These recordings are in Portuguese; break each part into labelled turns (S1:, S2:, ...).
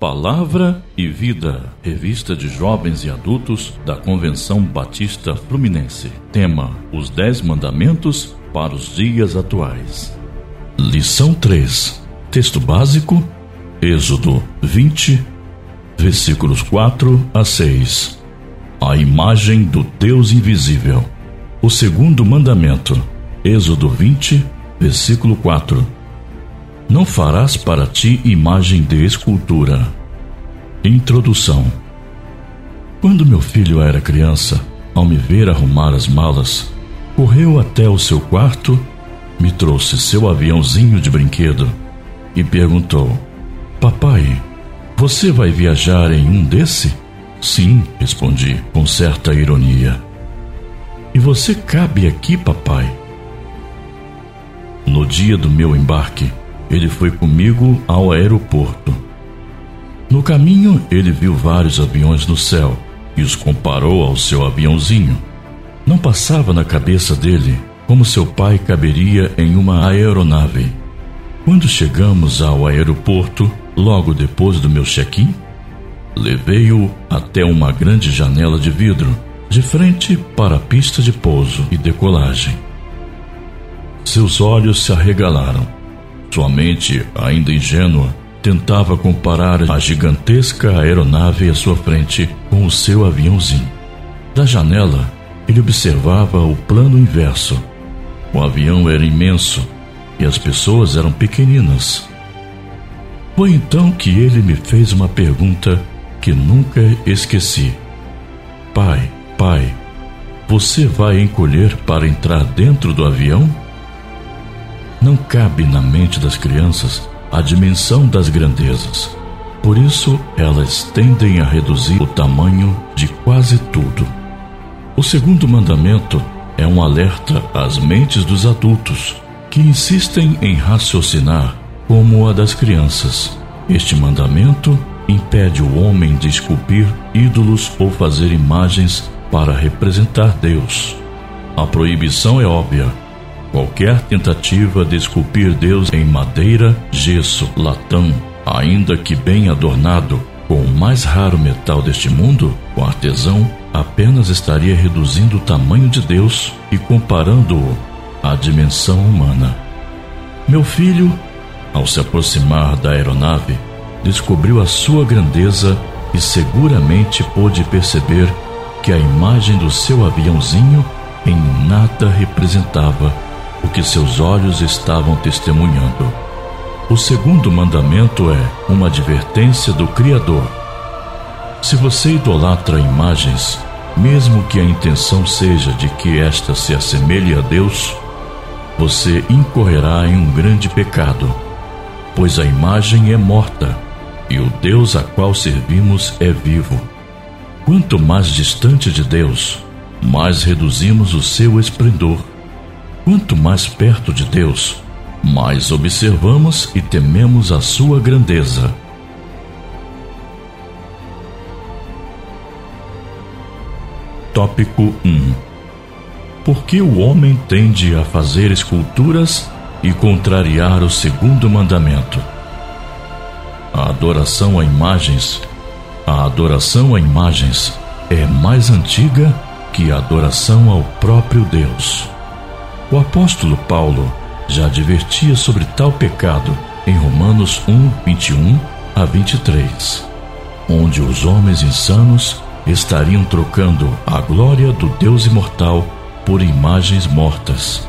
S1: Palavra e Vida, revista de jovens e adultos da Convenção Batista Fluminense. Tema: Os Dez Mandamentos para os Dias Atuais. Lição 3. Texto básico: Êxodo 20, versículos 4 a 6. A imagem do Deus invisível. O segundo mandamento. Êxodo 20, versículo 4 não farás para ti imagem de escultura. Introdução Quando meu filho era criança, ao me ver arrumar as malas, correu até o seu quarto, me trouxe seu aviãozinho de brinquedo e perguntou: Papai, você vai viajar em um desse? Sim, respondi com certa ironia. E você cabe aqui, papai? No dia do meu embarque, ele foi comigo ao aeroporto. No caminho, ele viu vários aviões no céu e os comparou ao seu aviãozinho. Não passava na cabeça dele como seu pai caberia em uma aeronave. Quando chegamos ao aeroporto, logo depois do meu check-in, levei-o até uma grande janela de vidro, de frente para a pista de pouso e decolagem. Seus olhos se arregalaram sua mente, ainda ingênua, tentava comparar a gigantesca aeronave à sua frente com o seu aviãozinho. Da janela, ele observava o plano inverso. O avião era imenso e as pessoas eram pequeninas. Foi então que ele me fez uma pergunta que nunca esqueci: Pai, pai, você vai encolher para entrar dentro do avião? Não cabe na mente das crianças a dimensão das grandezas. Por isso, elas tendem a reduzir o tamanho de quase tudo. O segundo mandamento é um alerta às mentes dos adultos que insistem em raciocinar como a das crianças. Este mandamento impede o homem de esculpir ídolos ou fazer imagens para representar Deus. A proibição é óbvia Qualquer tentativa de esculpir Deus em madeira, gesso, latão, ainda que bem adornado, com o mais raro metal deste mundo, o artesão apenas estaria reduzindo o tamanho de Deus e comparando-o à dimensão humana. Meu filho, ao se aproximar da aeronave, descobriu a sua grandeza e seguramente pôde perceber que a imagem do seu aviãozinho em nada representava o que seus olhos estavam testemunhando. O segundo mandamento é uma advertência do Criador. Se você idolatra imagens, mesmo que a intenção seja de que esta se assemelhe a Deus, você incorrerá em um grande pecado, pois a imagem é morta e o Deus a qual servimos é vivo. Quanto mais distante de Deus, mais reduzimos o seu esplendor Quanto mais perto de Deus, mais observamos e tememos a sua grandeza. Tópico 1 Por que o homem tende a fazer esculturas e contrariar o segundo mandamento? A adoração a imagens, a adoração a imagens é mais antiga que a adoração ao próprio Deus. O apóstolo Paulo já advertia sobre tal pecado em Romanos 1, 21 a 23, onde os homens insanos estariam trocando a glória do Deus imortal por imagens mortas.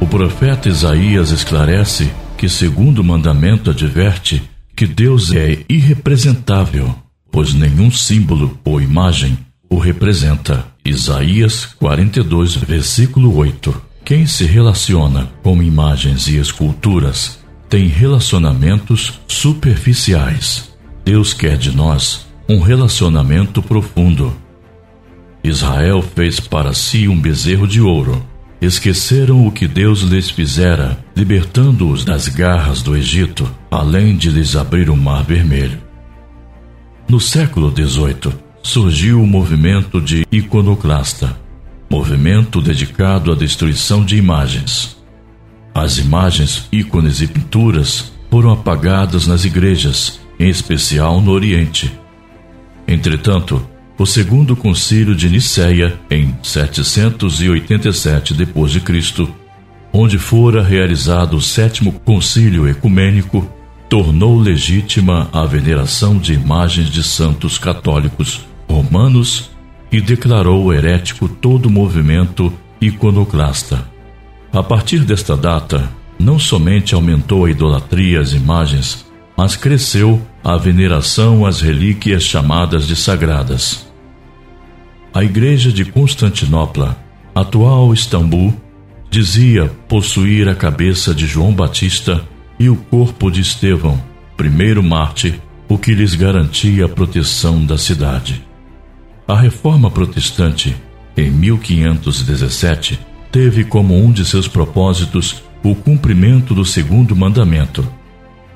S1: O profeta Isaías esclarece que, segundo o mandamento, adverte que Deus é irrepresentável, pois nenhum símbolo ou imagem o representa. Isaías 42, versículo 8. Quem se relaciona com imagens e esculturas tem relacionamentos superficiais. Deus quer de nós um relacionamento profundo. Israel fez para si um bezerro de ouro. Esqueceram o que Deus lhes fizera, libertando-os das garras do Egito, além de lhes abrir o mar vermelho. No século XVIII, surgiu o movimento de iconoclasta, movimento dedicado à destruição de imagens. As imagens, ícones e pinturas foram apagadas nas igrejas em especial no Oriente. Entretanto, o segundo concílio de Nicéia, em 787 d.C., onde fora realizado o sétimo concílio ecumênico, tornou legítima a veneração de imagens de santos católicos romanos e declarou herético todo o movimento iconoclasta. A partir desta data, não somente aumentou a idolatria às imagens, mas cresceu a veneração às relíquias chamadas de sagradas. A Igreja de Constantinopla, atual Istambul, dizia possuir a cabeça de João Batista e o corpo de Estevão, primeiro mártir, o que lhes garantia a proteção da cidade. A reforma protestante, em 1517, teve como um de seus propósitos o cumprimento do segundo mandamento.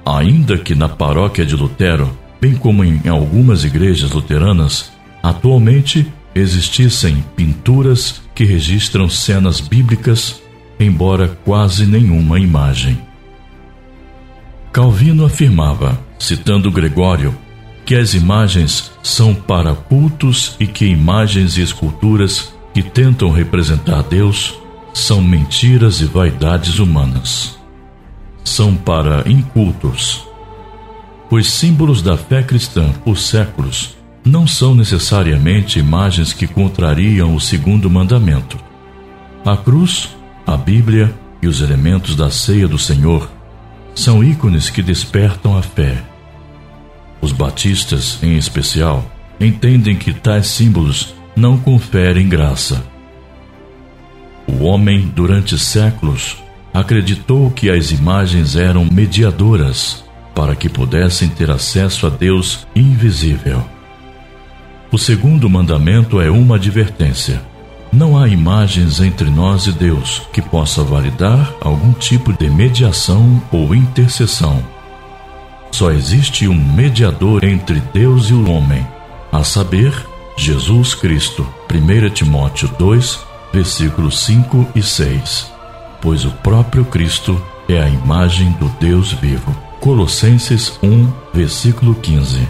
S1: Ainda que na paróquia de Lutero, bem como em algumas igrejas luteranas, atualmente existissem pinturas que registram cenas bíblicas, embora quase nenhuma imagem. Calvino afirmava, citando Gregório, que as imagens são para cultos e que imagens e esculturas que tentam representar Deus são mentiras e vaidades humanas. São para incultos. Os símbolos da fé cristã por séculos não são necessariamente imagens que contrariam o segundo mandamento. A cruz, a Bíblia e os elementos da ceia do Senhor são ícones que despertam a fé. Os batistas, em especial, entendem que tais símbolos não conferem graça o homem, durante séculos, acreditou que as imagens eram mediadoras para que pudessem ter acesso a Deus invisível. O segundo mandamento é uma advertência. Não há imagens entre nós e Deus que possa validar algum tipo de mediação ou intercessão. Só existe um mediador entre Deus e o homem, a saber, Jesus Cristo. 1 Timóteo 2, versículos 5 e 6. Pois o próprio Cristo é a imagem do Deus vivo. Colossenses 1, versículo 15.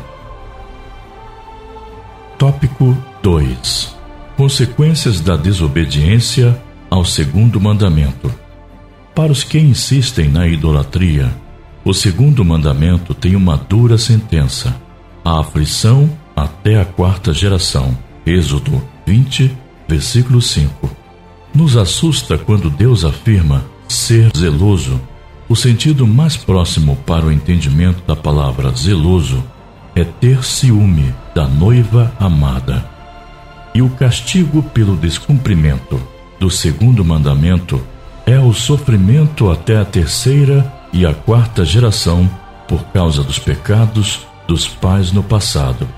S1: Tópico 2. Consequências da desobediência ao segundo mandamento. Para os que insistem na idolatria, o segundo mandamento tem uma dura sentença: a aflição até a quarta geração. Êxodo 20, versículo 5. Nos assusta quando Deus afirma ser zeloso. O sentido mais próximo para o entendimento da palavra zeloso é ter ciúme da noiva amada. E o castigo pelo descumprimento do segundo mandamento é o sofrimento até a terceira e a quarta geração por causa dos pecados dos pais no passado.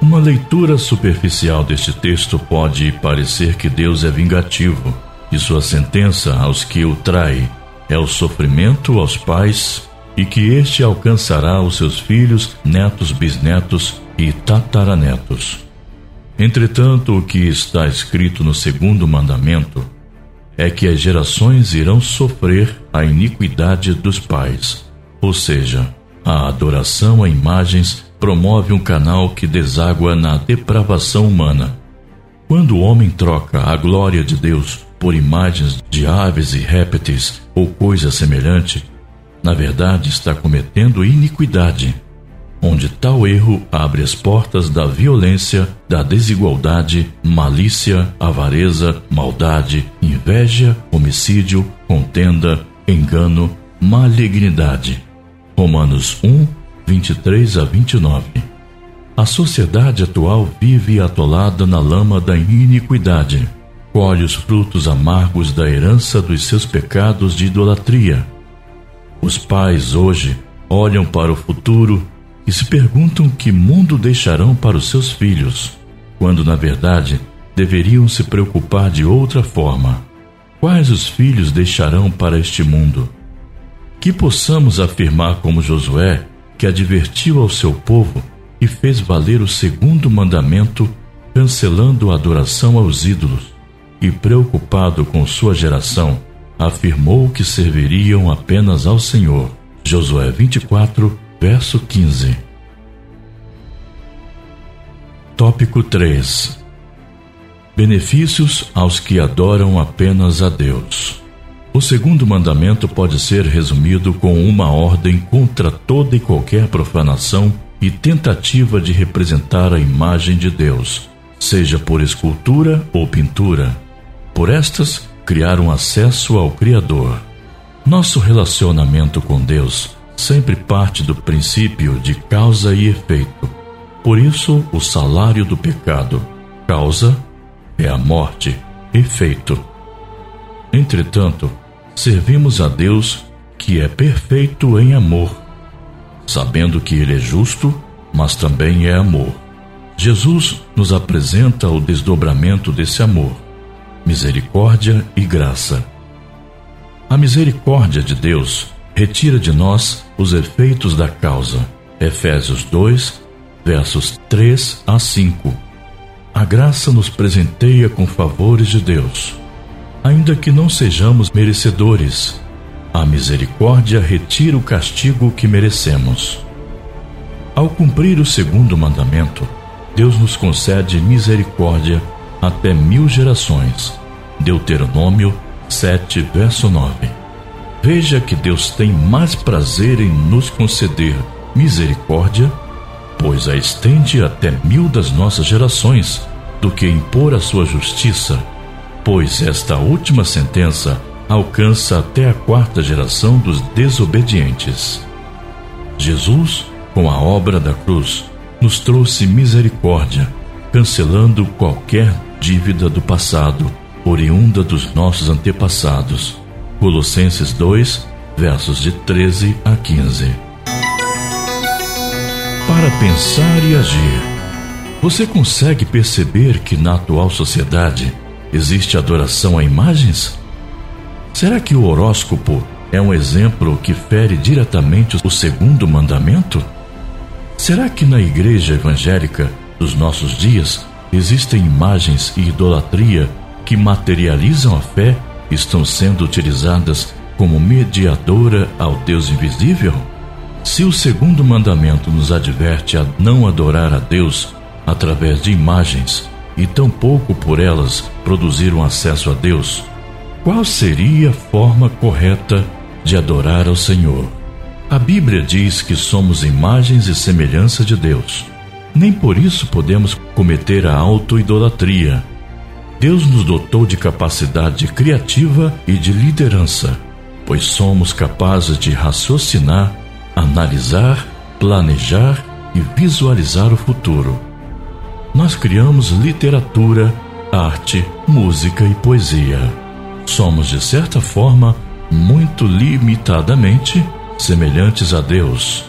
S1: Uma leitura superficial deste texto pode parecer que Deus é vingativo e sua sentença aos que o traem é o sofrimento aos pais e que este alcançará os seus filhos, netos, bisnetos e tataranetos. Entretanto, o que está escrito no segundo mandamento é que as gerações irão sofrer a iniquidade dos pais, ou seja, a adoração a imagens promove um canal que deságua na depravação humana. Quando o homem troca a glória de Deus por imagens de aves e répteis ou coisa semelhante, na verdade está cometendo iniquidade, onde tal erro abre as portas da violência, da desigualdade, malícia, avareza, maldade, inveja, homicídio, contenda, engano, malignidade. Romanos 1, 23 a 29. A sociedade atual vive atolada na lama da iniquidade, colhe os frutos amargos da herança dos seus pecados de idolatria. Os pais hoje olham para o futuro e se perguntam que mundo deixarão para os seus filhos, quando na verdade deveriam se preocupar de outra forma. Quais os filhos deixarão para este mundo? Que possamos afirmar como Josué, que advertiu ao seu povo e fez valer o segundo mandamento, cancelando a adoração aos ídolos, e preocupado com sua geração, afirmou que serviriam apenas ao Senhor. Josué 24, verso 15. Tópico 3 Benefícios aos que adoram apenas a Deus. O segundo mandamento pode ser resumido com uma ordem contra toda e qualquer profanação e tentativa de representar a imagem de Deus, seja por escultura ou pintura. Por estas, criar um acesso ao Criador. Nosso relacionamento com Deus sempre parte do princípio de causa e efeito. Por isso, o salário do pecado, causa, é a morte, efeito. Entretanto, servimos a Deus que é perfeito em amor, sabendo que Ele é justo, mas também é amor. Jesus nos apresenta o desdobramento desse amor, misericórdia e graça. A misericórdia de Deus retira de nós os efeitos da causa. Efésios 2, versos 3 a 5. A graça nos presenteia com favores de Deus. Ainda que não sejamos merecedores, a misericórdia retira o castigo que merecemos. Ao cumprir o segundo mandamento, Deus nos concede misericórdia até mil gerações. Deuteronômio 7, verso 9. Veja que Deus tem mais prazer em nos conceder misericórdia, pois a estende até mil das nossas gerações, do que impor a sua justiça, pois esta última sentença alcança até a quarta geração dos desobedientes. Jesus, com a obra da cruz, nos trouxe misericórdia, cancelando qualquer dívida do passado, oriunda dos nossos antepassados Colossenses 2, versos de 13 a 15. Para pensar e agir, você consegue perceber que na atual sociedade existe adoração a imagens? Será que o horóscopo é um exemplo que fere diretamente o segundo mandamento? Será que na igreja evangélica dos nossos dias existem imagens e idolatria que materializam a fé estão sendo utilizadas como mediadora ao Deus invisível? Se o segundo mandamento nos adverte a não adorar a Deus através de imagens e tampouco por elas produzir um acesso a Deus, qual seria a forma correta de adorar ao Senhor? A Bíblia diz que somos imagens e semelhança de Deus. Nem por isso podemos cometer a autoidolatria Deus nos dotou de capacidade criativa e de liderança, pois somos capazes de raciocinar, analisar, planejar e visualizar o futuro. Nós criamos literatura, arte, música e poesia. Somos, de certa forma, muito limitadamente semelhantes a Deus.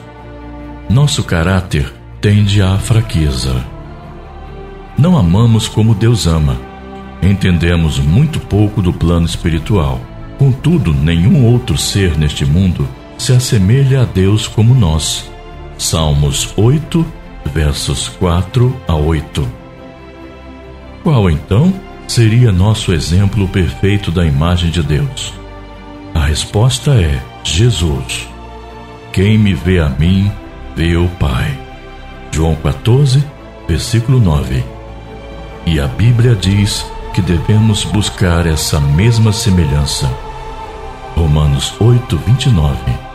S1: Nosso caráter tende à fraqueza. Não amamos como Deus ama entendemos muito pouco do plano espiritual. Contudo, nenhum outro ser neste mundo se assemelha a Deus como nós. Salmos 8, versos 4 a 8. Qual então seria nosso exemplo perfeito da imagem de Deus? A resposta é Jesus. Quem me vê a mim, vê o Pai. João 14, versículo 9. E a Bíblia diz que devemos buscar essa mesma semelhança. Romanos 8, 29.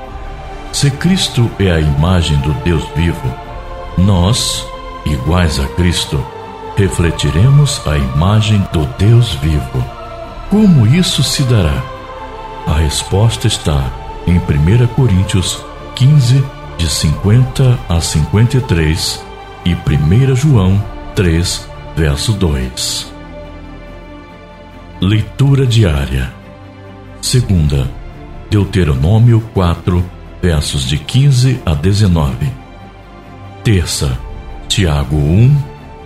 S1: Se Cristo é a imagem do Deus vivo, nós, iguais a Cristo, refletiremos a imagem do Deus vivo. Como isso se dará? A resposta está em 1 Coríntios 15, de 50 a 53 e 1 João 3, verso 2. Leitura diária. Segunda, Deuteronômio 4, versos de 15 a 19. Terça, Tiago 1,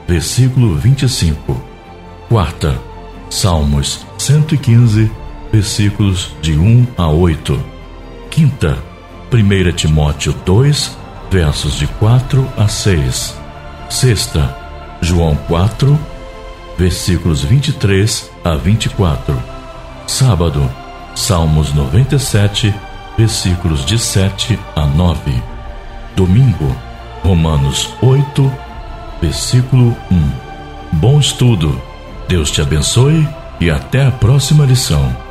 S1: versículo 25. Quarta, Salmos 115, versículos de 1 a 8. Quinta, 1 Timóteo 2, versos de 4 a 6. Sexta, João 4, versículos 23 a 24. Sábado, Salmos 97, versículos de 7 a 9. Domingo, Romanos 8, versículo 1. Bom estudo, Deus te abençoe e até a próxima lição.